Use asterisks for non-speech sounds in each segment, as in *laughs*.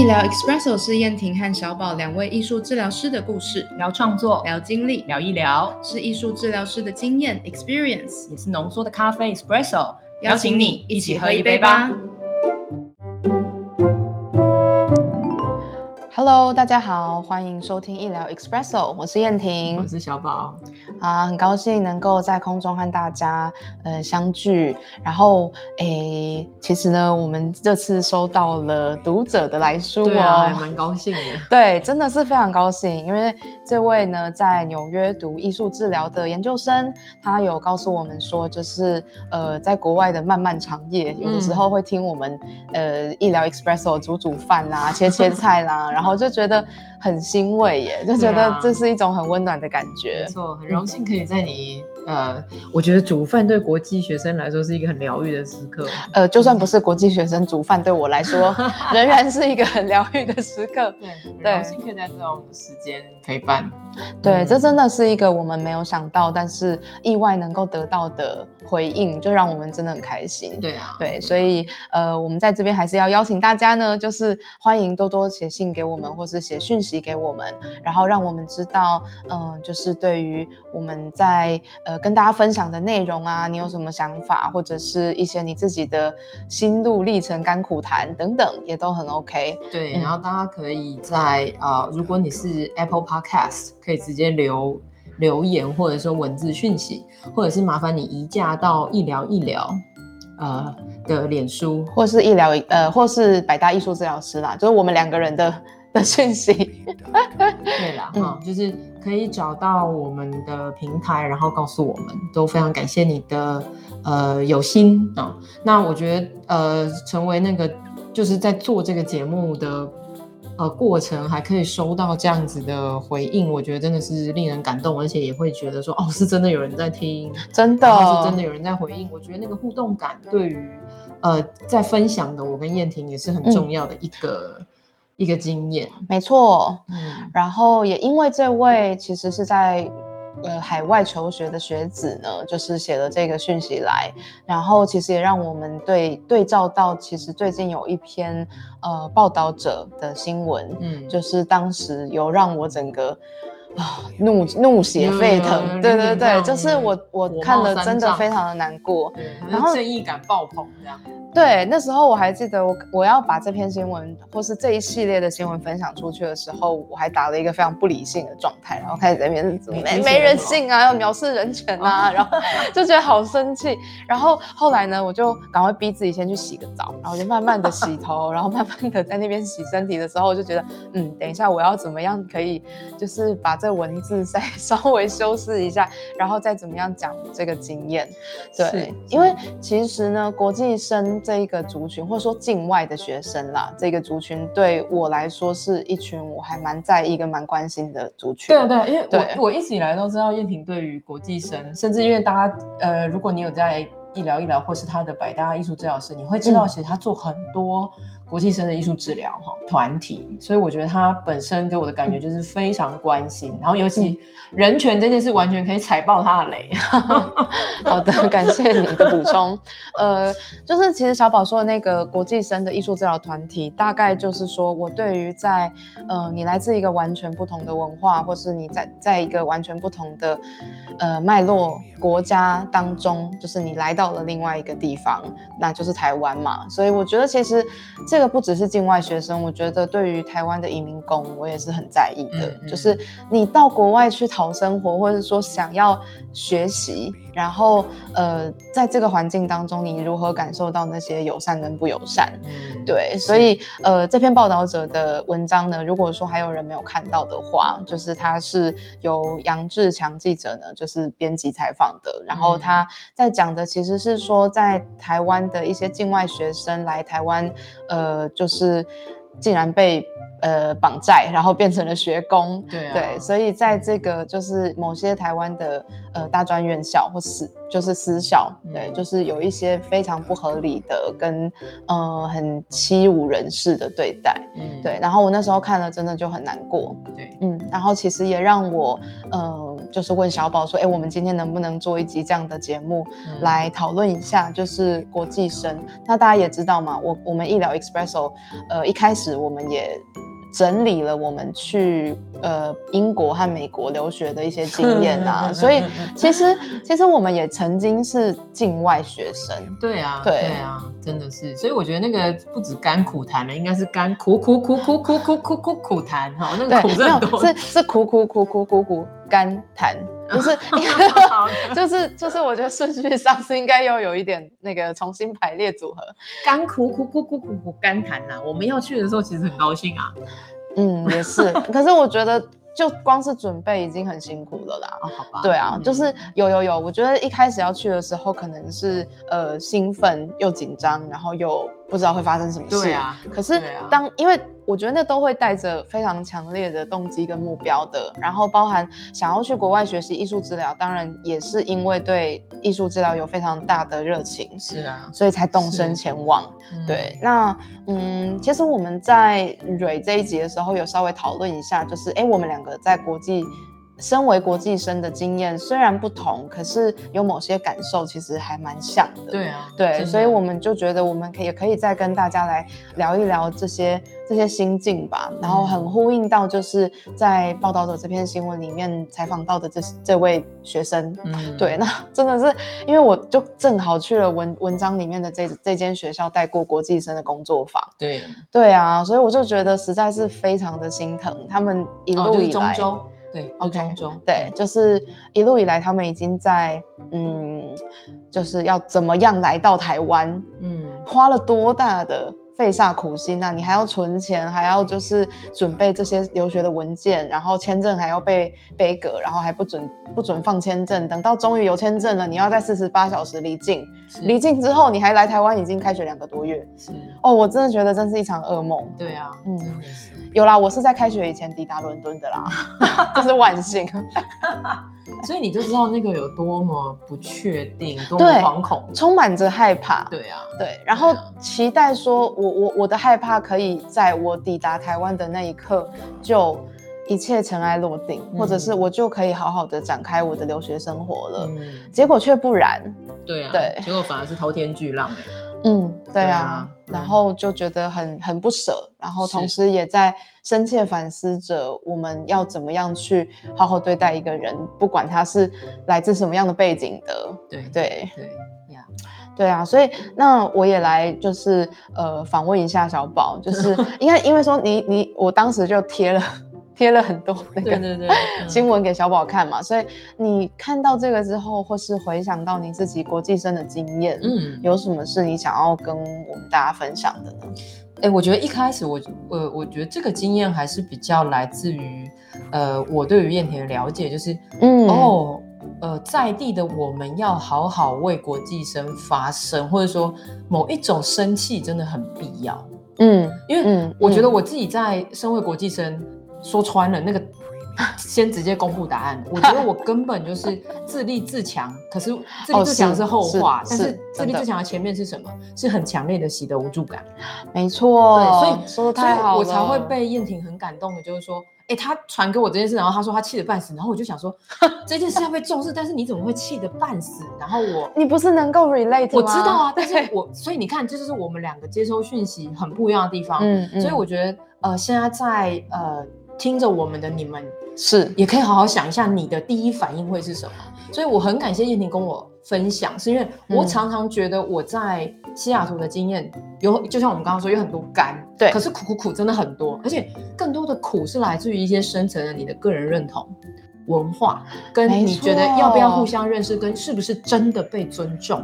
医疗 Expresso 是燕婷和小宝两位艺术治疗师的故事，聊创作，聊经历，聊医疗，是艺术治疗师的经验。Experience，也是浓缩的咖啡 espresso。邀请你一起喝一杯吧。Hello，大家好，欢迎收听医疗 Espresso，我是燕婷，我是小宝，啊，很高兴能够在空中和大家呃相聚。然后诶，其实呢，我们这次收到了读者的来书哦，还 *laughs* 蛮高兴的。对，真的是非常高兴，因为这位呢在纽约读艺术治疗的研究生，他有告诉我们说，就是呃在国外的漫漫长夜，有的时候会听我们呃医疗 Expresso 煮煮饭啦，切切菜啦，然后。就觉得很欣慰耶，就觉得这是一种很温暖的感觉。没错，很荣幸可以在你呃，我觉得煮饭对国际学生来说是一个很疗愈的时刻。呃，就算不是国际学生煮饭，对我来说 *laughs* 仍然是一个很疗愈的时刻。*laughs* 对，荣幸可以在这种时间陪伴。对，这真的是一个我们没有想到，但是意外能够得到的回应，就让我们真的很开心。对啊，对，所以呃，我们在这边还是要邀请大家呢，就是欢迎多多写信给我们，或是写讯息给我们，然后让我们知道，嗯，就是对于我们在呃跟大家分享的内容啊，你有什么想法，或者是一些你自己的心路历程、甘苦谈等等，也都很 OK。对，然后大家可以在啊，如果你是 Apple Podcast。可以直接留留言，或者说文字讯息，或者是麻烦你移驾到一疗一疗呃的脸书，或是医疗呃，或是百大艺术治疗师啦，就是我们两个人的的讯息。对啦，*laughs* 哈，就是可以找到我们的平台，然后告诉我们，都非常感谢你的呃有心啊。那我觉得呃，成为那个就是在做这个节目的。呃，过程还可以收到这样子的回应，我觉得真的是令人感动，而且也会觉得说，哦，是真的有人在听，真的，是真的有人在回应。我觉得那个互动感对于呃在分享的我跟燕婷也是很重要的一个一个经验。没错，嗯，然后也因为这位其实是在。呃，海外求学的学子呢，就是写了这个讯息来，然后其实也让我们对对照到，其实最近有一篇呃报道者的新闻，嗯，就是当时有让我整个啊怒怒血沸腾，对对对，就是我我看了真的非常的难过，然后正义感爆棚这样。对，那时候我还记得，我我要把这篇新闻或是这一系列的新闻分享出去的时候，我还打了一个非常不理性的状态，然后开始在那边没没人性啊，要藐视人权啊，然后就觉得好生气。然后后来呢，我就赶快逼自己先去洗个澡，然后就慢慢的洗头，然后慢慢的在那边洗身体的时候，我就觉得，嗯，等一下我要怎么样可以，就是把这文字再 *laughs* 稍微修饰一下，然后再怎么样讲这个经验。对，因为其实呢，国际生。这一个族群，或者说境外的学生啦，这个族群对我来说是一群我还蛮在意跟蛮关心的族群。对啊，对啊，因为我我一直以来都知道燕婷对于国际生，甚至因为大家呃，如果你有在医疗医疗或是他的百搭艺术治疗师，你会知道其实他做很多。国际生的艺术治疗哈团体，所以我觉得他本身给我的感觉就是非常关心，然后尤其人权这件事完全可以踩爆他的雷。好的，感谢你的补充。呃，就是其实小宝说的那个国际生的艺术治疗团体，大概就是说我对于在呃你来自一个完全不同的文化，或是你在在一个完全不同的呃脉络国家当中，就是你来到了另外一个地方，那就是台湾嘛。所以我觉得其实这这个不只是境外学生，我觉得对于台湾的移民工，我也是很在意的。就是你到国外去讨生活，或者说想要学习，然后呃，在这个环境当中，你如何感受到那些友善跟不友善？对，所以呃，这篇报道者的文章呢，如果说还有人没有看到的话，就是他是由杨志强记者呢，就是编辑采访的，然后他在讲的其实是说，在台湾的一些境外学生来台湾，呃。呃，就是竟然被呃绑债，然后变成了学工，对对，所以在这个就是某些台湾的呃大专院校或私就是私校，对，就是有一些非常不合理的跟呃很欺侮人士的对待，嗯，对，然后我那时候看了真的就很难过，对，嗯，然后其实也让我呃就是问小宝说，哎，我们今天能不能做一集这样的节目来讨论一下，就是国际生。那大家也知道嘛，我我们医疗 Expresso，呃，一开始我们也。整理了我们去呃英国和美国留学的一些经验啊，*laughs* 所以其实其实我们也曾经是境外学生。对啊，对啊，真的是。所以我觉得那个不止甘苦谈了，应该是甘苦苦苦苦苦苦苦苦苦谈哈，那个苦是很多，是是苦苦苦苦苦苦甘谈。*laughs* 就是，就是就是，我觉得顺序上是应该要有一点那个重新排列组合。干苦苦苦苦苦苦干谈呐，我们要去的时候其实很高兴啊。嗯，也是。*laughs* 可是我觉得，就光是准备已经很辛苦了啦。哦，好吧。对啊，就是有有有，我觉得一开始要去的时候，可能是呃兴奋又紧张，然后又不知道会发生什么事。对啊。可是当因为。我觉得那都会带着非常强烈的动机跟目标的，然后包含想要去国外学习艺术治疗，当然也是因为对艺术治疗有非常大的热情，是啊，所以才动身前往。对，那嗯，其实我们在蕊这一集的时候有稍微讨论一下，就是哎，我们两个在国际。身为国际生的经验虽然不同，可是有某些感受其实还蛮像的。对啊，对，所以我们就觉得我们可也可以再跟大家来聊一聊这些这些心境吧。然后很呼应到就是在报道者这篇新闻里面采访到的这这位学生。嗯，对，那真的是因为我就正好去了文文章里面的这这间学校带过国际生的工作坊。对，对啊，所以我就觉得实在是非常的心疼他们一路以来。对，OK，对，就是一路以来，他们已经在，嗯，就是要怎么样来到台湾，嗯，花了多大的费煞苦心啊！你还要存钱，还要就是准备这些留学的文件，然后签证还要被背格，然后还不准不准放签证，等到终于有签证了，你要在四十八小时离境，离境之后你还来台湾，已经开学两个多月，是哦，我真的觉得真是一场噩梦。对啊，嗯。有啦，我是在开学以前抵达伦敦的啦，*laughs* 这是万幸。*laughs* 所以你就知道那个有多么不确定，多么惶恐，充满着害怕。对啊，对，然后期待说，我我我的害怕可以在我抵达台湾的那一刻就一切尘埃落定，或者是我就可以好好的展开我的留学生活了。结果却不然。对啊，对，结果反而是滔天巨浪。嗯，对啊，然后就觉得很很不舍，然后同时也在深切反思着我们要怎么样去好好对待一个人，不管他是来自什么样的背景的。对对对呀，对啊，所以那我也来就是呃访问一下小宝，就是 *laughs* 应该因为说你你我当时就贴了。贴了很多 *laughs* 那个新闻给小宝看嘛，所以你看到这个之后，或是回想到你自己国际生的经验，嗯，有什么是你想要跟我们大家分享的呢？哎，我觉得一开始我我我觉得这个经验还是比较来自于，呃，我对于燕田的了解就是，嗯哦，呃，在地的我们要好好为国际生发声，或者说某一种生气真的很必要，嗯，因为我觉得我自己在身为国际生。说穿了，那个 *laughs* 先直接公布答案。我觉得我根本就是自立自强，可是自立自强是后话，但是自立自强的前面是什么？是很强烈的习得无助感。没错，对，所以说的太好了，我才会被燕婷很感动的，就是说，哎，他传给我这件事，然后他说他气得半死，然后我就想说，*laughs* 这件事要被重视，但是你怎么会气得半死？然后我，*laughs* 你不是能够 relate 吗？我知道啊，但是我，所以你看，这就是我们两个接收讯息很不一样的地方。嗯嗯，所以我觉得，呃，现在在呃。听着我们的你们是也可以好好想一下，你的第一反应会是什么？所以我很感谢燕婷跟我分享，是因为我常常觉得我在西雅图的经验有，就像我们刚刚说有很多干，对，可是苦苦苦真的很多，而且更多的苦是来自于一些深层的你的个人认同、文化，跟你觉得要不要互相认识，跟是不是真的被尊重。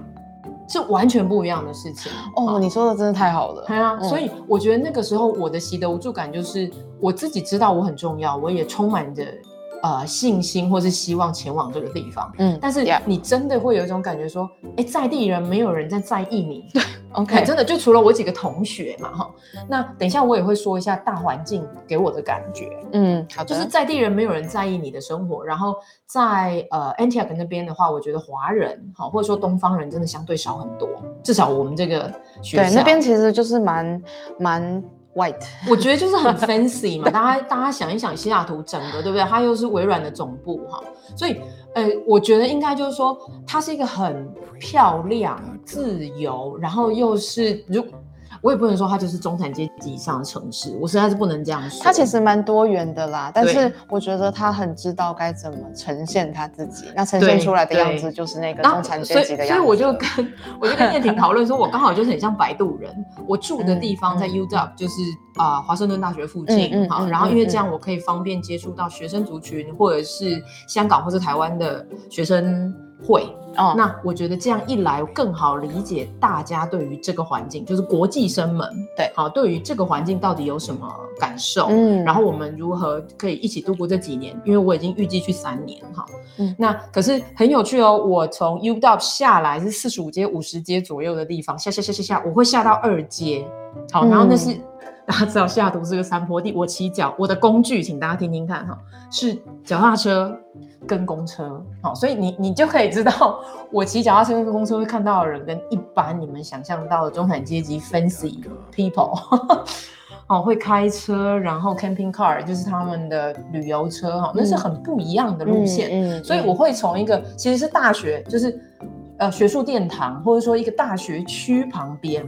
是完全不一样的事情哦，你说的真的太好了。对啊，所以我觉得那个时候我的习得无助感就是我自己知道我很重要，我也充满着呃信心或是希望前往这个地方。嗯，但是你真的会有一种感觉说，哎，在地人没有人在在意你。对 *laughs* OK，真的就除了我几个同学嘛，哈。那等一下我也会说一下大环境给我的感觉。嗯，好的。就是在地人没有人在意你的生活，然后在呃 Antioch 那边的话，我觉得华人哈或者说东方人真的相对少很多，至少我们这个学对那边其实就是蛮蛮 white，我觉得就是很 fancy 嘛。大家大家想一想，西雅图整个对不对？它又是微软的总部哈，所以呃，我觉得应该就是说，它是一个很漂亮、自由，然后又是如。我也不能说它就是中产阶级以上的城市，我实在是不能这样说。它其实蛮多元的啦，但是我觉得他很知道该怎么呈现他自己，那呈现出来的样子就是那个中产阶级的样子。所以我就跟我就跟燕婷讨论说，我刚好就是很像摆渡人，我住的地方在 U W，就是啊华盛顿大学附近，好，然后因为这样我可以方便接触到学生族群，或者是香港或者台湾的学生。会。哦，那我觉得这样一来更好理解大家对于这个环境，就是国际生们对，好，对于这个环境到底有什么感受？嗯，然后我们如何可以一起度过这几年？因为我已经预计去三年哈，嗯，那可是很有趣哦，我从 U Dub 下来是四十五阶、五十阶左右的地方，下下下下下，我会下到二阶，好，然后那是大家知道西雅图是个山坡地，我骑脚，我的工具，请大家听听看哈，是脚踏车。跟公车，好，所以你你就可以知道，我骑脚踏车跟公车会看到的人，跟一般你们想象到的中产阶级 fancy people，*laughs* 哦，会开车，然后 camping car 就是他们的旅游车，哈，那是很不一样的路线。嗯，所以我会从一个其实是大学，就是呃学术殿堂，或者说一个大学区旁边，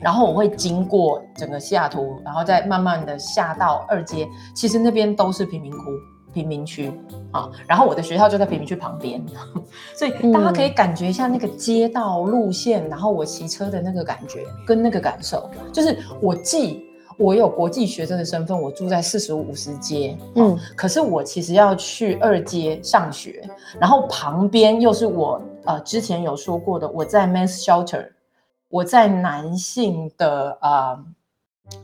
然后我会经过整个西雅图，然后再慢慢的下到二街，其实那边都是贫民窟。贫民区啊，然后我的学校就在贫民区旁边，*laughs* 所以大家可以感觉一下那个街道路线，然后我骑车的那个感觉跟那个感受，就是我既我有国际学生的身份，我住在四十五十街，嗯，可是我其实要去二街上学，然后旁边又是我呃之前有说过的，我在 men's shelter，我在男性的呃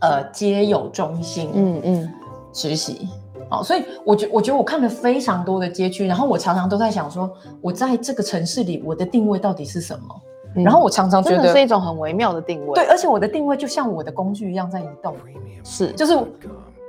呃街友中心，嗯嗯实习。好，所以我觉我觉得我看了非常多的街区，然后我常常都在想说，我在这个城市里，我的定位到底是什么？然后我常常觉得是一种很微妙的定位。对，而且我的定位就像我的工具一样在移动，是，就是。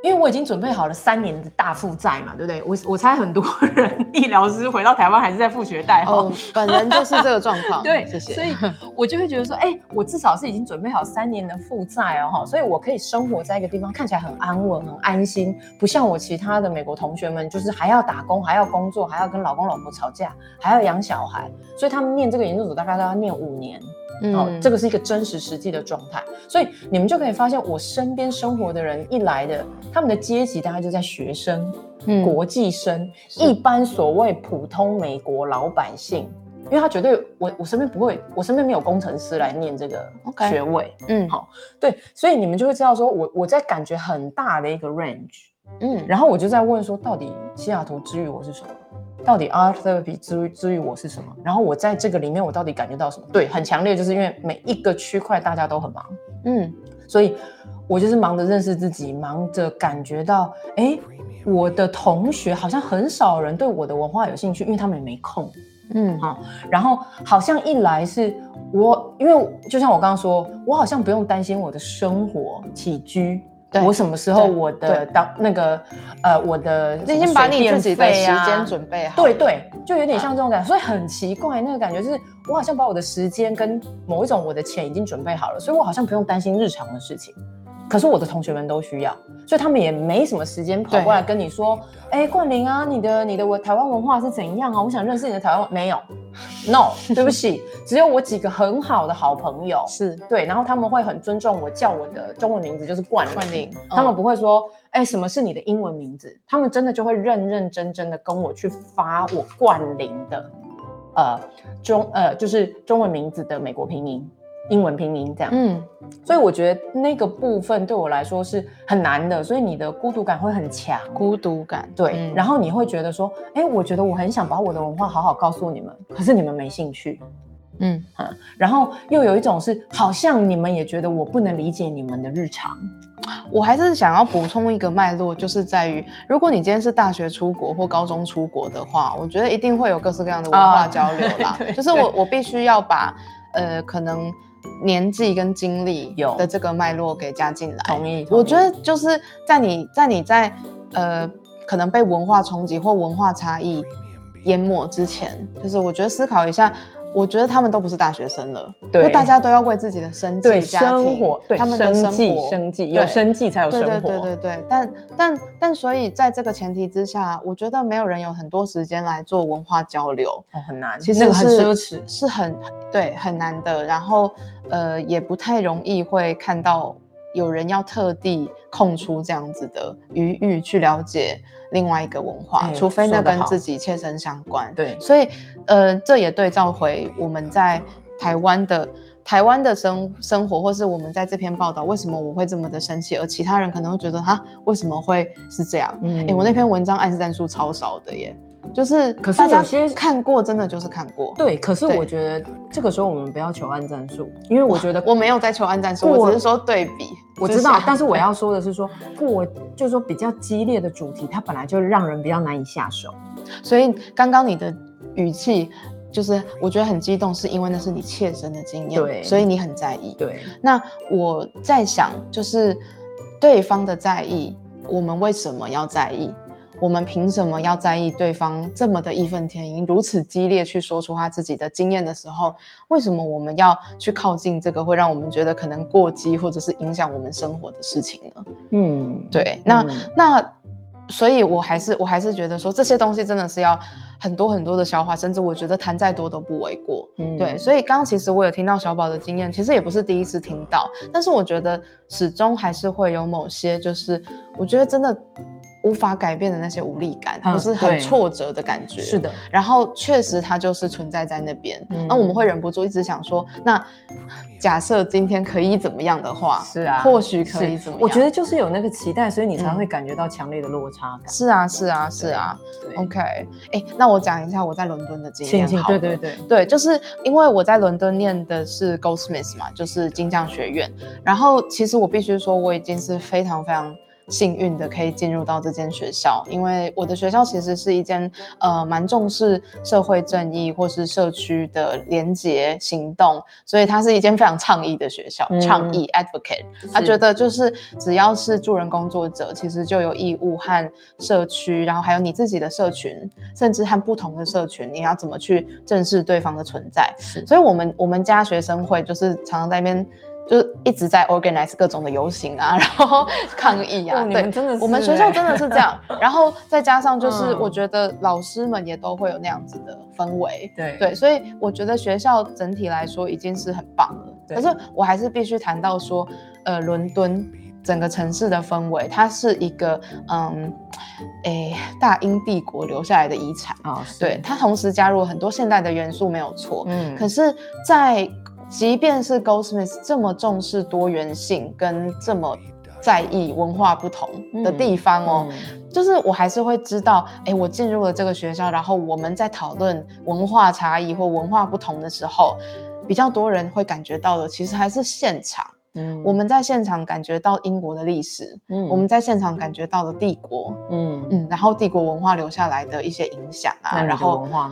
因为我已经准备好了三年的大负债嘛，对不对？我我猜很多人 *laughs* 医疗师回到台湾还是在付学贷哈。本人就是这个状况。对，谢谢。所以我就会觉得说，哎，我至少是已经准备好三年的负债哦哈，所以我可以生活在一个地方看起来很安稳、很安心，不像我其他的美国同学们，就是还要打工、还要工作、还要跟老公老婆吵架、还要养小孩，所以他们念这个研究所大概都要念五年。哦，这个是一个真实实际的状态，所以你们就可以发现，我身边生活的人一来的，他们的阶级大概就在学生、国际生、一般所谓普通美国老百姓，因为他绝对我我身边不会，我身边没有工程师来念这个学位，嗯，好，对，所以你们就会知道说我我在感觉很大的一个 range，嗯，然后我就在问说，到底西雅图之于我是什么？到底 art therapy 之之于我是什么？然后我在这个里面，我到底感觉到什么？对，很强烈，就是因为每一个区块大家都很忙，嗯，所以我就是忙着认识自己，忙着感觉到，哎，我的同学好像很少人对我的文化有兴趣，因为他们也没空，嗯，好，然后好像一来是我，因为就像我刚刚说，我好像不用担心我的生活起居。我什么时候我的当那个呃我的已经把你自己的时间准备好，对对，就有点像这种感觉，所以很奇怪那个感觉就是我好像把我的时间跟某一种我的钱已经准备好了，所以我好像不用担心日常的事情。可是我的同学们都需要，所以他们也没什么时间跑过来跟你说，哎，冠霖啊，你的你的我台湾文化是怎样啊？我想认识你的台湾，没有，no，*laughs* 对不起，只有我几个很好的好朋友是对，然后他们会很尊重我叫我的中文名字就是冠霖，他们不会说，哎，什么是你的英文名字？他们真的就会认认真真的跟我去发我冠霖的，呃中呃就是中文名字的美国拼音。英文拼音这样，嗯，所以我觉得那个部分对我来说是很难的，所以你的孤独感会很强，孤独感。对，然后你会觉得说，哎，我觉得我很想把我的文化好好告诉你们，可是你们没兴趣，嗯。啊，然后又有一种是好像你们也觉得我不能理解你们的日常，我还是想要补充一个脉络，就是在于如果你今天是大学出国或高中出国的话，我觉得一定会有各式各样的文化交流啦，*laughs* 就是我我必须要把呃可能。年纪跟经历有的这个脉络给加进来，同意。我觉得就是在你在你在呃可能被文化冲击或文化差异淹没之前，就是我觉得思考一下，我觉得他们都不是大学生了，对。就大家都要为自己的生计、对家庭生活，对他们的生生计，生计有生计才有生对活，对对对对，但但但所以在这个前提之下，我觉得没有人有很多时间来做文化交流，哦，很难，其实那个很是奢侈，是很对很难的，然后呃也不太容易会看到有人要特地空出这样子的余裕去了解另外一个文化，哎除非那跟自己切身相关。对，所以呃这也对照回我们在台湾的。台湾的生生活，或是我们在这篇报道，为什么我会这么的生气，而其他人可能会觉得哈，为什么会是这样？嗯哎、我那篇文章暗战数超少的耶，就是可是大家有些看过，真的就是看过。对，可是我觉得这个时候我们不要求按战术，因为我觉得我没有在求按战术，我只是说对比。我知道，但是我要说的是说过，就是说比较激烈的主题，它本来就让人比较难以下手。所以刚刚你的语气就是我觉得很激动，是因为那是你切身的经验，对所以你很在意。对，那我在想，就是对方的在意，我们为什么要在意？我们凭什么要在意对方这么的义愤填膺，如此激烈去说出他自己的经验的时候，为什么我们要去靠近这个会让我们觉得可能过激或者是影响我们生活的事情呢？嗯，对，那、嗯那，所以我还是我还是觉得说这些东西真的是要很多很多的消化，甚至我觉得谈再多都不为过。嗯对，所以刚刚其实我有听到小宝的经验，其实也不是第一次听到，但是我觉得始终还是会有某些，就是我觉得真的无法改变的那些无力感，嗯或是很挫折的感觉。是的，然后确实它就是存在在那边，嗯那我们会忍不住一直想说，那假设今天可以怎么样的话，是啊或许可以怎么样？我觉得就是有那个期待，所以你才嗯会感觉到强烈的落差感。是啊，是啊，是啊。OK，哎，那我讲一下我在伦敦的经验。对对对，对，就是因为我在伦敦念的是 Goldsmiths 嘛，就是金匠学院。然后其实我必须说，我已经是非常非常幸运的可以进入到这间学校，因为我的学校其实是一间呃蛮重视社会正义或是社区的连结行动，所以它是一间非常倡议的学校，嗯倡议 advocate。他是觉得就是只要是助人工作者，其实就有义务和社区，然后还有你自己的社群，甚至和不同的社群，你要怎么去正视对方的存在。所以我们我们家学生会就是常常在那边。就是一直在 organize 各种的游行啊，*laughs* 然后抗议啊，哦对，真的是我们学校欸真的是这样。*laughs* 然后再加上就是，嗯我觉得老师们也都会有那样子的氛围，对对，所以我觉得学校整体来说已经是很棒了。可是我还是必须谈到说，呃，伦敦整个城市的氛围，它是一个嗯，诶，大英帝国留下来的遗产。啊，是对，，它同时加入很多现代的元素，没有错。嗯可是，在即便是 Goldsmith 这么重视多元性跟这么在意文化不同的地方哦，嗯就是我还是会知道，哎，我进入了这个学校，然后我们在讨论文化差异或文化不同的时候，比较多人会感觉到的，其实还是现场。嗯我们在现场感觉到英国的历史，嗯我们在现场感觉到了帝国，嗯嗯，然后帝国文化留下来的一些影响啊，然后文化？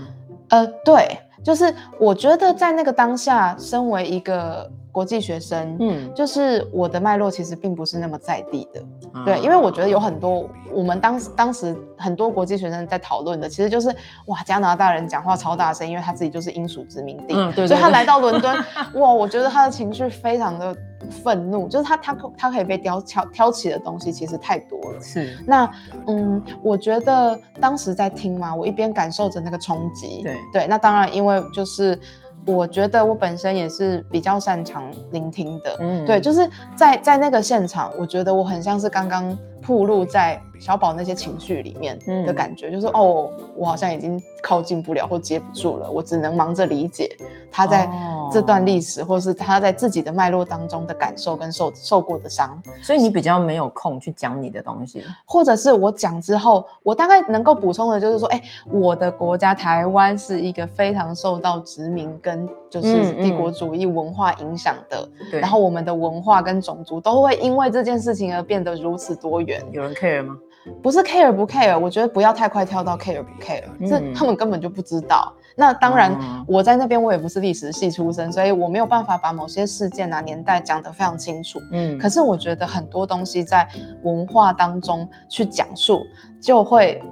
呃，对，就是我觉得在那个当下，身为一个国际学生，嗯，就是我的脉络其实并不是那么在地的，对，啊因为我觉得有很多我们当时当时很多国际学生在讨论的，其实就是哇，加拿大人讲话超大声，因为他自己就是英属殖民地，嗯对对对。所以他来到伦敦，哇，我觉得他的情绪非常的愤怒，就是他他可他可以被挑挑挑起的东西其实太多了。是。那嗯，我觉得当时在听嘛，我一边感受着那个冲击，对。对，那当然因为就是我觉得我本身也是比较擅长聆听的，嗯。对，就是在在那个现场，我觉得我很像是刚刚暴露在小宝那些情绪里面的嗯感觉，就是哦，我好像已经靠近不了或接不住了，我只能忙着理解他在哦这段历史，或是他在自己的脉络当中的感受跟受受过的伤。所以你比较没有空去讲你的东西。或者是我讲之后，我大概能够补充的就是说，哎、我的国家台湾是一个非常受到殖民跟就是嗯帝国主义文化影响的，对，然后我们的文化跟种族都会因为这件事情而变得如此多元。有人 care 吗？不是 care 不 care，我觉得不要太快跳到 care 不 care，、是嗯他们根本就不知道。那当然嗯，我在那边我也不是历史系出身，所以我没有办法把某些事件啊年代讲得非常清楚。嗯可是我觉得很多东西在文化当中去讲述，就会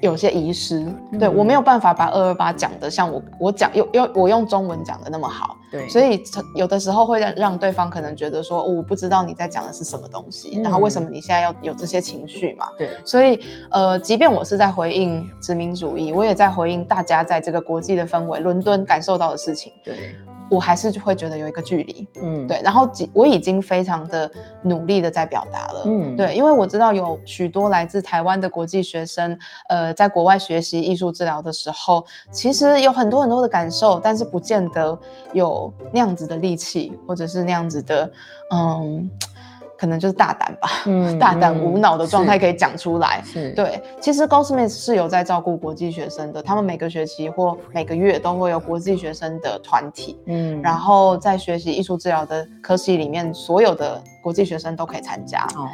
有些遗失，对我没有办法把二二八讲的像我我讲用用我用中文讲的那么好，对，所以有的时候会让让对方可能觉得说，我不知道你在讲的是什么东西，然后为什么你现在要有这些情绪嘛？对，所以呃，即便我是在回应殖民主义，我也在回应大家在这个国际的氛围，伦敦感受到的事情。对。我还是会觉得有一个距离，嗯，对，然后我已经非常的努力的在表达了，嗯，对，因为我知道有许多来自台湾的国际学生，呃，在国外学习艺术治疗的时候，其实有很多很多的感受，但是不见得有那样子的力气，或者是那样子的，嗯。可能就是大胆吧，嗯，*laughs* 大胆无脑的状态可以讲出来。是，对，其实 Goldsmith 是有在照顾国际学生的，他们每个学期或每个月都会有国际学生的团体，嗯，然后在学习艺术治疗的科系里面，所有的国际学生都可以参加。哦，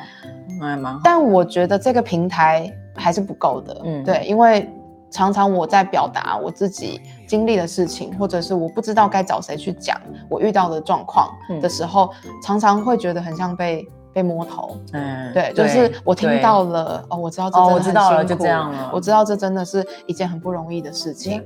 那还蛮好。但我觉得这个平台还是不够的，嗯，对，因为常常我在表达我自己经历的事情，或者是我不知道该找谁去讲我遇到的状况的时候，常常会觉得很像被。被摸头，嗯，对，就是我听到了，哦，我知道这真的很辛苦，就这样了，我知道这真的是一件很不容易的事情。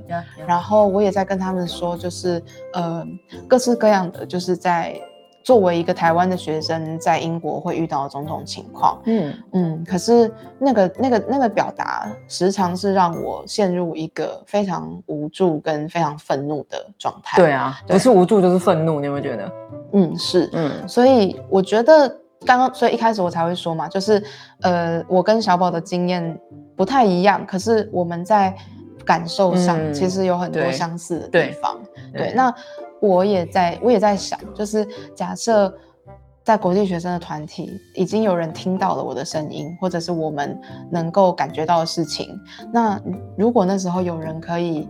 然后我也在跟他们说，就是呃，各式各样的，就是在作为一个台湾的学生在英国会遇到的种种情况，嗯嗯，可是那个那个那个表达，时常是让我陷入一个非常无助跟非常愤怒的状态。对啊，不是无助就是愤怒，你有没有觉得？嗯，是，嗯，所以我觉得。刚刚，所以一开始我才会说嘛，就是，呃，我跟小宝的经验不太一样，可是我们在感受上其实有很多相似的地方。对，那我也在，我也在想，就是假设在国际学生的团体已经有人听到了我的声音，或者是我们能够感觉到的事情，那如果那时候有人可以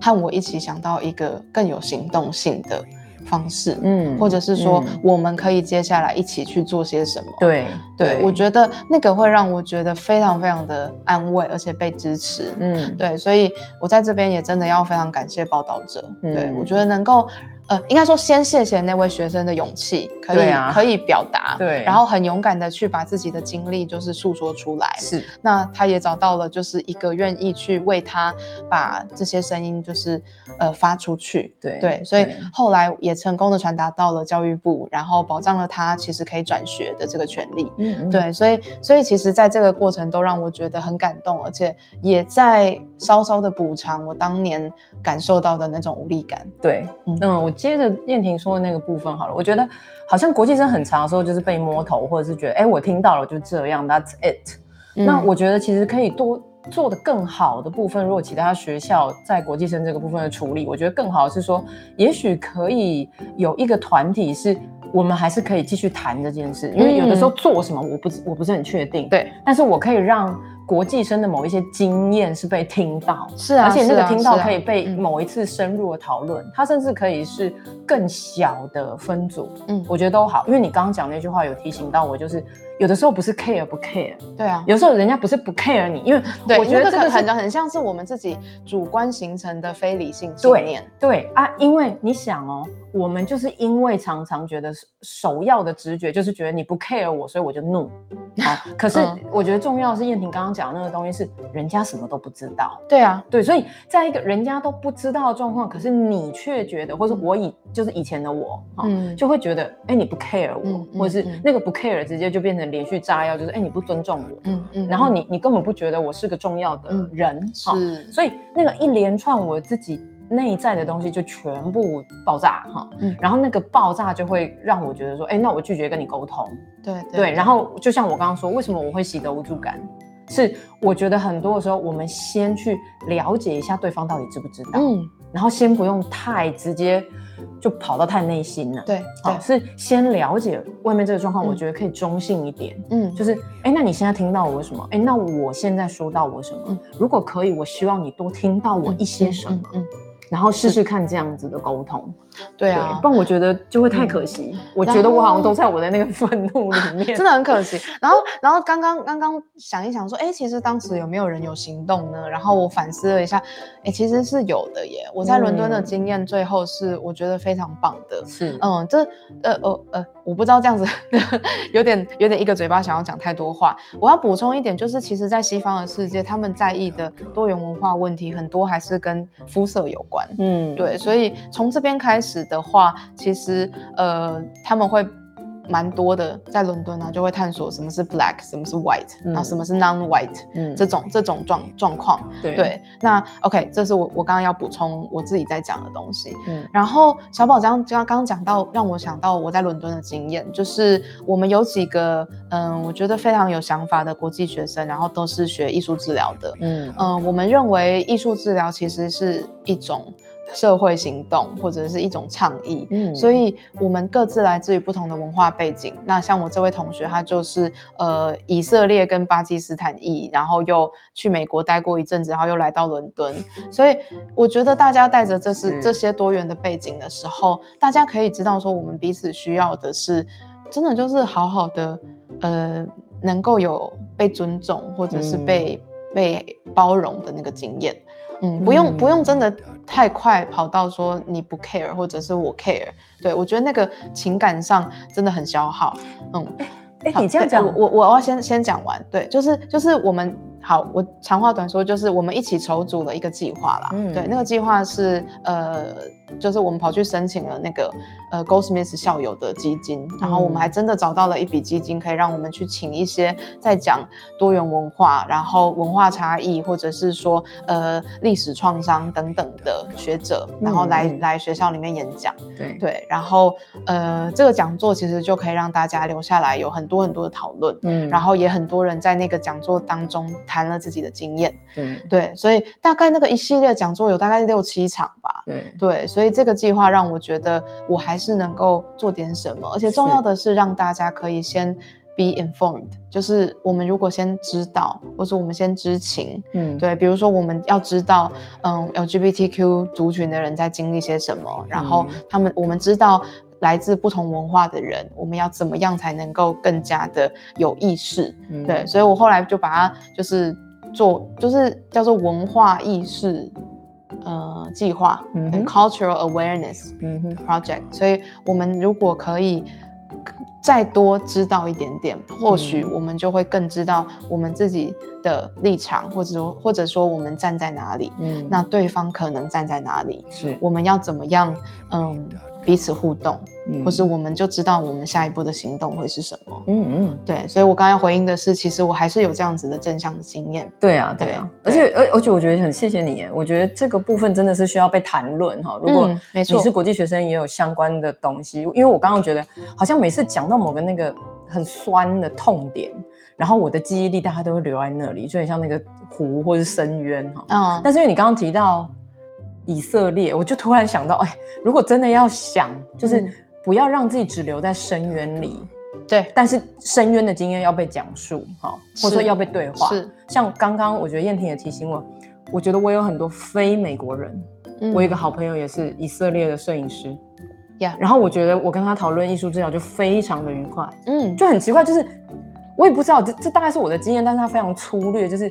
和我一起想到一个更有行动性的。方式，嗯，或者是说，我们可以接下来一起去做些什么？对，对我觉得那个会让我觉得非常非常的安慰，而且被支持，嗯，对，所以我在这边也真的要非常感谢报道者，对我觉得能够。呃，应该说先谢谢那位学生的勇气，可以可以表达，对，然后很勇敢的去把自己的经历就是诉说出来，是。那他也找到了就是一个愿意去为他把这些声音就是呃发出去，对对，所以后来也成功的传达到了教育部，然后保障了他其实可以转学的这个权利，嗯，对，所以所以其实在这个过程都让我觉得很感动，而且也在稍稍的补偿我当年感受到的那种无力感，对，嗯，我。接着燕婷说的那个部分好了，我觉得好像国际生很长的时候就是被摸头，或者是觉得哎，我听到了就这样，That's it。那我觉得其实可以多做的更好的部分，如果其他学校在国际生这个部分的处理，我觉得更好是说，也许可以有一个团体是我们还是可以继续谈这件事，因为有的时候做什么我不我不是很确定，对，但是我可以让。国际生的某一些经验是被听到，是啊，而且那个听到可以被某一次深入的讨论，它甚至可以是更小的分组，嗯，我觉得都好，因为你刚刚讲那句话有提醒到我，就是有的时候不是 care 不 care，对啊，有时候人家不是不 care 你，因为我觉得这个很很像是我们自己主观形成的非理性信念，对啊，因为你想哦，我们就是因为常常觉得首要的直觉就是觉得你不 care 我，所以我就怒，啊，*laughs* 可是我觉得重要的是燕婷刚刚。讲的那个东西是人家什么都不知道，对啊，对，所以在一个人家都不知道的状况，可是你却觉得，或者我以就是以前的我，嗯，就会觉得，哎，你不 care 我，或者是那个不 care 直接就变成连续炸药，就是哎，你不尊重我，嗯嗯，然后你你根本不觉得我是个重要的人，是，所以那个一连串我自己。内在的东西就全部爆炸哈，嗯，然后那个爆炸就会让我觉得说，哎，那我拒绝跟你沟通，对。对，然后就像我刚刚说，为什么我会习得无助感？是我觉得很多的时候，我们先去了解一下对方到底知不知道，嗯，然后先不用太直接就跑到太内心了，对，好，是先了解外面这个状况，我觉得可以中性一点，嗯，就是，哎，那你现在听到我什么？哎，那我现在说到我什么？如果可以，我希望你多听到我一些什么，嗯。然后试试看这样子的沟通，对啊，不然我觉得就会太可惜。我觉得我好像都在我的那个愤怒里面，*laughs* 真的很可惜。然后，然后刚刚刚刚想一想说，哎，其实当时有没有人有行动呢？然后我反思了一下，哎，其实是有的耶。我在伦敦的经验最后是我觉得非常棒的。是，嗯，这呃呃呃。我不知道这样子 *laughs* 有点有点一个嘴巴想要讲太多话。我要补充一点，就是其实，在西方的世界，他们在意的多元文化问题很多还是跟肤色有关。嗯，对，所以从这边开始的话，其实呃他们会。蛮多的，在伦敦呢，就会探索什么是 black，什么是 white，然后什么是 non-white，嗯，这种这种状状况，对，那 OK，这是我我刚刚要补充我自己在讲的东西，嗯，然后小宝刚刚刚讲到，让我想到我在伦敦的经验，就是我们有几个，嗯，我觉得非常有想法的国际学生，然后都是学艺术治疗的，嗯。嗯，我们认为艺术治疗其实是一种。社会行动或者是一种倡议，嗯，所以我们各自来自于不同的文化背景。那像我这位同学，他就是呃以色列跟巴基斯坦裔，然后又去美国待过一阵子，然后又来到伦敦。所以我觉得大家带着这是这些多元的背景的时候，大家可以知道说，我们彼此需要的是真的就是好好的，呃，能够有被尊重或者是被被包容的那个经验。嗯，不用不用，真的太快跑到说你不 care 或者是我 care，对我觉得那个情感上真的很消耗。嗯，哎，你这样讲，我我要先先讲完，对，就是就是我们。好，我长话短说，就是我们一起筹组了一个计划啦。嗯，对，那个计划是呃，就是我们跑去申请了那个呃 Goldsmith 校友的基金，然后我们还真的找到了一笔基金，可以让我们去请一些在讲多元文化，然后文化差异，或者是说呃历史创伤等等的学者，然后来来学校里面演讲。对对，然后呃这个讲座其实就可以让大家留下来有很多很多的讨论。嗯，然后也很多人在那个讲座当中。谈了自己的经验，对。对，所以大概那个一系列讲座有大概六七场吧，对。对，所以这个计划让我觉得我还是能够做点什么，而且重要的是让大家可以先 be informed，就是我们如果先知道，或者我们先知情，嗯，对，比如说我们要知道，嗯，LGBTQ 族群的人在经历些什么，然后他们我们知道。来自不同文化的人，我们要怎么样才能够更加的有意识？对，所以我后来就把它就是做，就是叫做文化意识呃计划，嗯，cultural awareness project。所以我们如果可以再多知道一点点，或许我们就会更知道我们自己的立场，或者说或者说我们站在哪里，嗯，那对方可能站在哪里，是我们要怎么样，嗯。彼此互动，或是我们就知道我们下一步的行动会是什么。嗯嗯，对，所以我刚才回应的是，其实我还是有这样子的正向的经验。对啊，对啊，而且而而且我觉得很谢谢你，我觉得这个部分真的是需要被谈论哈。如果你是国际学生，也有相关的东西，因为我刚刚觉得好像每次讲到某个那个很酸的痛点，然后我的记忆力大家都会留在那里，就很像那个湖或是深渊哈。嗯，但是因为你刚刚提到。以色列，我就突然想到，哎，如果真的要想，就是不要让自己只留在深渊里，对，但是深渊的经验要被讲述，哈，或者说要被对话。是，像刚刚我觉得燕婷也提醒我，我觉得我有很多非美国人，我有一个好朋友也是以色列的摄影师，呀，然后我觉得我跟他讨论艺术治疗就非常的愉快，嗯，就很奇怪，就是我也不知道这这大概是我的经验，但是他非常粗略，就是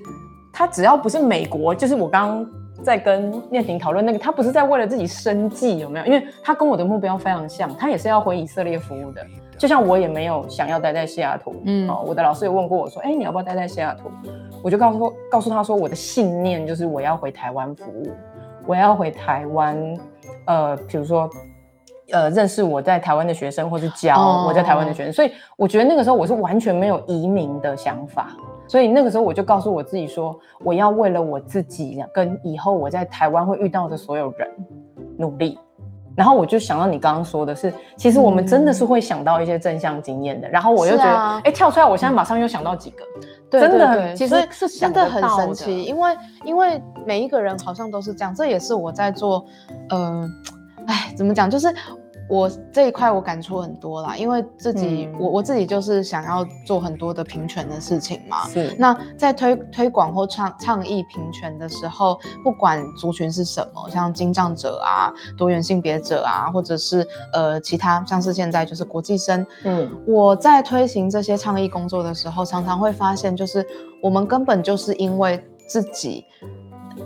他只要不是美国，就是我刚。在跟念婷讨论那个，他不是在为了自己生计有没有？因为他跟我的目标非常像，他也是要回以色列服务的。就像我也没有想要待在西雅图，嗯，哦，我的老师也问过我说，哎，你要不要待在西雅图？我就告诉，告诉他说，我的信念就是我要回台湾服务，我要回台湾，呃，比如说，呃，认识我在台湾的学生，或是教我在台湾的学生。所以我觉得那个时候我是完全没有移民的想法。所以那个时候我就告诉我自己说，我要为了我自己跟以后我在台湾会遇到的所有人努力。然后我就想到你刚刚说的是，其实我们真的是会想到一些正向经验的。然后我又觉得，哎，跳出来，我现在马上又想到几个，真的，其实是真的很神奇，因为因为每一个人好像都是这样，这也是我在做，呃，哎，怎么讲，就是。我这一块我感触很多啦，因为自己我我自己就是想要做很多的平权的事情嘛。是。那在推推广或倡倡议平权的时候，不管族群是什么，像精障者啊、多元性别者啊，或者是呃其他，像是现在就是国际生，嗯，我在推行这些倡议工作的时候，常常会发现，就是我们根本就是因为自己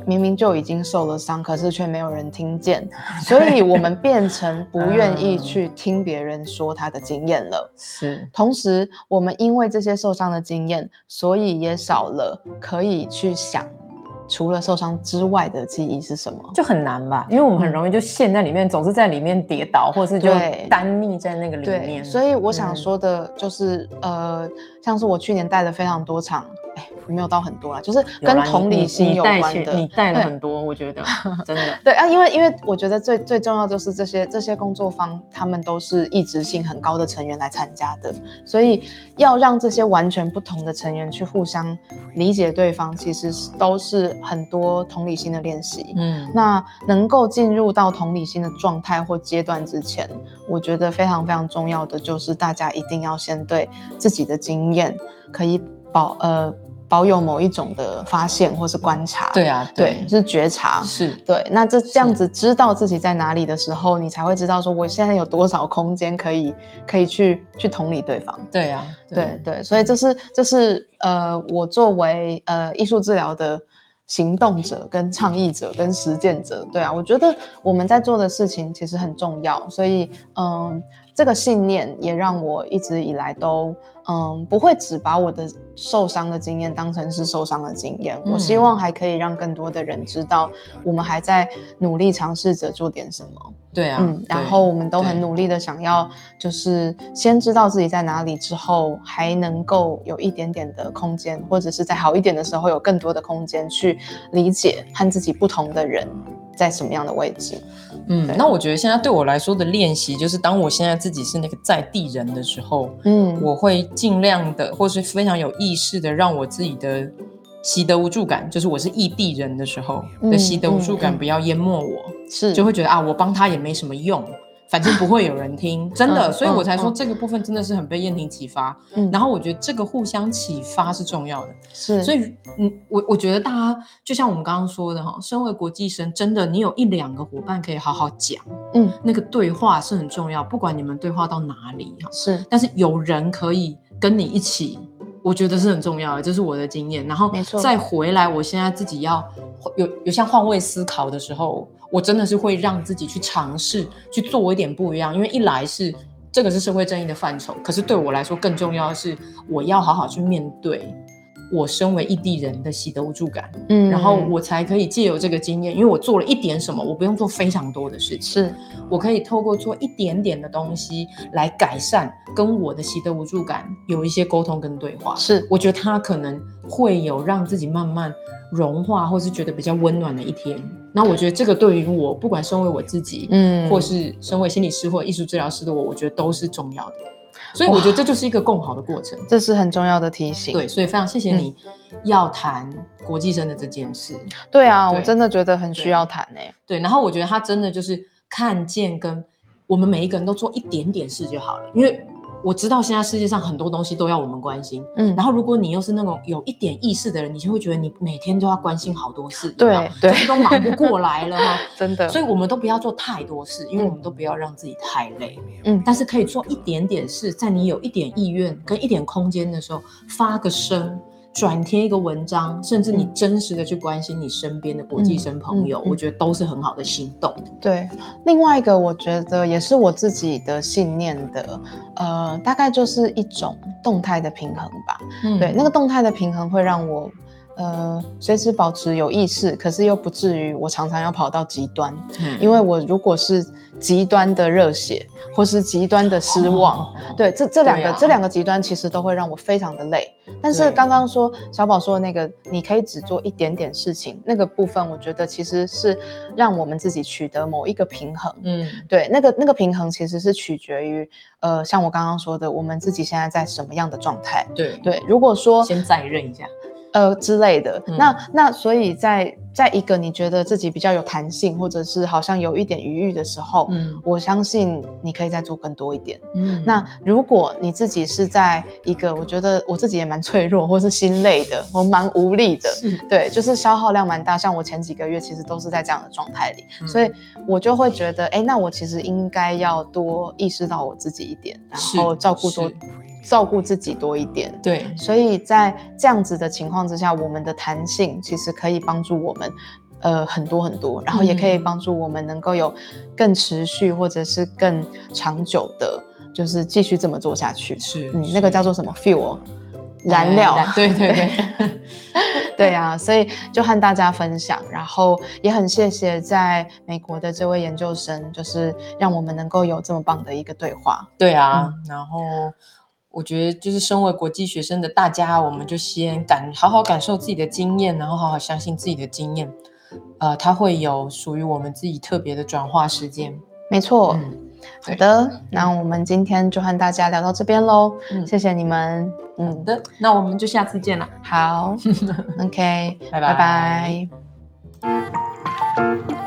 明明就已经受了伤，可是却没有人听见，*laughs* 所以我们变成不愿意去听别人说他的经验了。是，同时，我们因为这些受伤的经验，所以也少了可以去想。除了受伤之外的记忆是什么？就很难吧，因为我们很容易就陷在里面，总是在里面跌倒，或是就对单溺在那个里面。所以我想嗯说的就是，呃，像是我去年带了非常多场，哎，没有到很多啦，就是跟同理心有关的。你带了很多，我觉得 *laughs* 真的。对啊，因为因为我觉得最最重要就是这些这些工作方，他们都是一直性很高的成员来参加的，所以要让这些完全不同的成员去互相理解对方，其实是都是很多同理心的练习。嗯，那能够进入到同理心的状态或阶段之前，我觉得非常非常重要的就是大家一定要先对自己的经验可以保呃保有某一种的发现或是观察。对啊，对，是觉察。是，对，那这这样子知道自己在哪里的时候，你才会知道说我现在有多少空间可以可以去去同理对方。对啊，对对，所以这是这是呃，我作为呃艺术治疗的行动者、跟倡议者、跟实践者，对啊，我觉得我们在做的事情其实很重要，所以嗯，这个信念也让我一直以来都嗯不会只把我的受伤的经验当成是受伤的经验，我希嗯。望还可以让更多的人知道，我们还在努力尝试着做点什么。对啊，嗯，然后我们都很努力的想要，就是先知道自己在哪里之后，还能够有一点点的空间，或者是在好一点的时候有更多的空间去理解和自己不同的人在什么样的位置。嗯那我觉得现在对我来说的练习，就是当我现在自己是那个在地人的时候，嗯，我会尽量的，或是非常有意识的，让我自己的习得无助感，就是我是异地人的时候的嗯习得无助感不要淹没我，是就会觉得啊，我帮他也没什么用。反正不会有人听，真的，嗯所以我才说嗯。这个部分真的是很被燕婷启发。嗯。然后我觉得这个互相启发是重要的，是，所以，嗯，我我觉得大家就像我们刚刚说的哈，身为国际生，真的你有一两个伙伴可以好好讲，嗯。那个对话是很重要，不管你们对话到哪里哈，是。但是有人可以跟你一起，我觉得是很重要的，这是我的经验。然后再回来，我现在自己要有有像换位思考的时候，我真的是会让自己去尝试去做一点不一样，因为一来是这个是社会正义的范畴，可是对我来说更重要的是，我要好好去面对。我身为异地人的喜得无助感，嗯然后我才可以借由这个经验，因为我做了一点什么，我不用做非常多的事情，是我可以透过做一点点的东西来改善跟我的喜得无助感有一些沟通跟对话。是我觉得他可能会有让自己慢慢融化，或是觉得比较温暖的一天。那我觉得这个对于我，不管身为我自己，嗯或是身为心理师或艺术治疗师的我，我觉得都是重要的。所以我觉得这就是一个共好的过程。这是很重要的提醒。对，所以非常谢谢你要谈国际生的这件事。对啊，我真的觉得很需要谈诶、对，然后我觉得他真的就是看见跟我们每一个人都做一点点事就好了，因为我知道现在世界上很多东西都要我们关心。嗯，然后如果你又是那种有一点意识的人，你就会觉得你每天都要关心好多事，对有没有对就是都忙不过来了哈。*laughs* 真的，所以我们都不要做太多事，因为我们都不要让自己太累。嗯但是可以做一点点事，在你有一点意愿跟一点空间的时候，发个声，转贴一个文章，甚至你嗯真实的去关心你身边的国际生朋友，嗯嗯嗯我觉得都是很好的行动。对，另外一个我觉得也是我自己的信念的，呃，大概就是一种动态的平衡吧。嗯对，那个动态的平衡会让我，呃，随时保持有意识，可是又不至于我常常要跑到极端，嗯因为我如果是极端的热血，或是极端的失望，哦对，这这两个、啊这两个极端其实都会让我非常的累。但是刚刚说小宝说的那个，你可以只做一点点事情，那个部分我觉得其实是让我们自己取得某一个平衡。嗯，对，那个那个平衡其实是取决于，呃，像我刚刚说的，我们自己现在在什么样的状态。对，对，如果说先再认一下。呃之类的，嗯那那所以在在一个你觉得自己比较有弹性，或者是好像有一点余裕的时候，嗯我相信你可以再做更多一点。嗯那如果你自己是在一个，我觉得我自己也蛮脆弱，或是心累的，我蛮无力的，对，就是消耗量蛮大。像我前几个月其实都是在这样的状态里，嗯所以我就会觉得，哎，那我其实应该要多意识到我自己一点，然后照顾多是照顾自己多一点。对，所以在这样子的情况之下，我们的弹性其实可以帮助我们呃很多很多，然后也可以帮助我们能够有更持续或者是更长久的，就是继续这么做下去。是嗯，那个叫做什么 fuel 燃料？*laughs* 对对对。*laughs* 对呀，所以就和大家分享，然后也很谢谢在美国的这位研究生，就是让我们能够有这么棒的一个对话。对啊，然后我觉得就是身为国际学生的大家，我们就先感好好感受自己的经验，然后好好相信自己的经验，呃，它会有属于我们自己特别的转化时间。没错。好的，那我们今天就和大家聊到这边喽。嗯，谢谢你们。嗯的，那我们就下次见了。好，OK，拜 *laughs* 拜拜拜。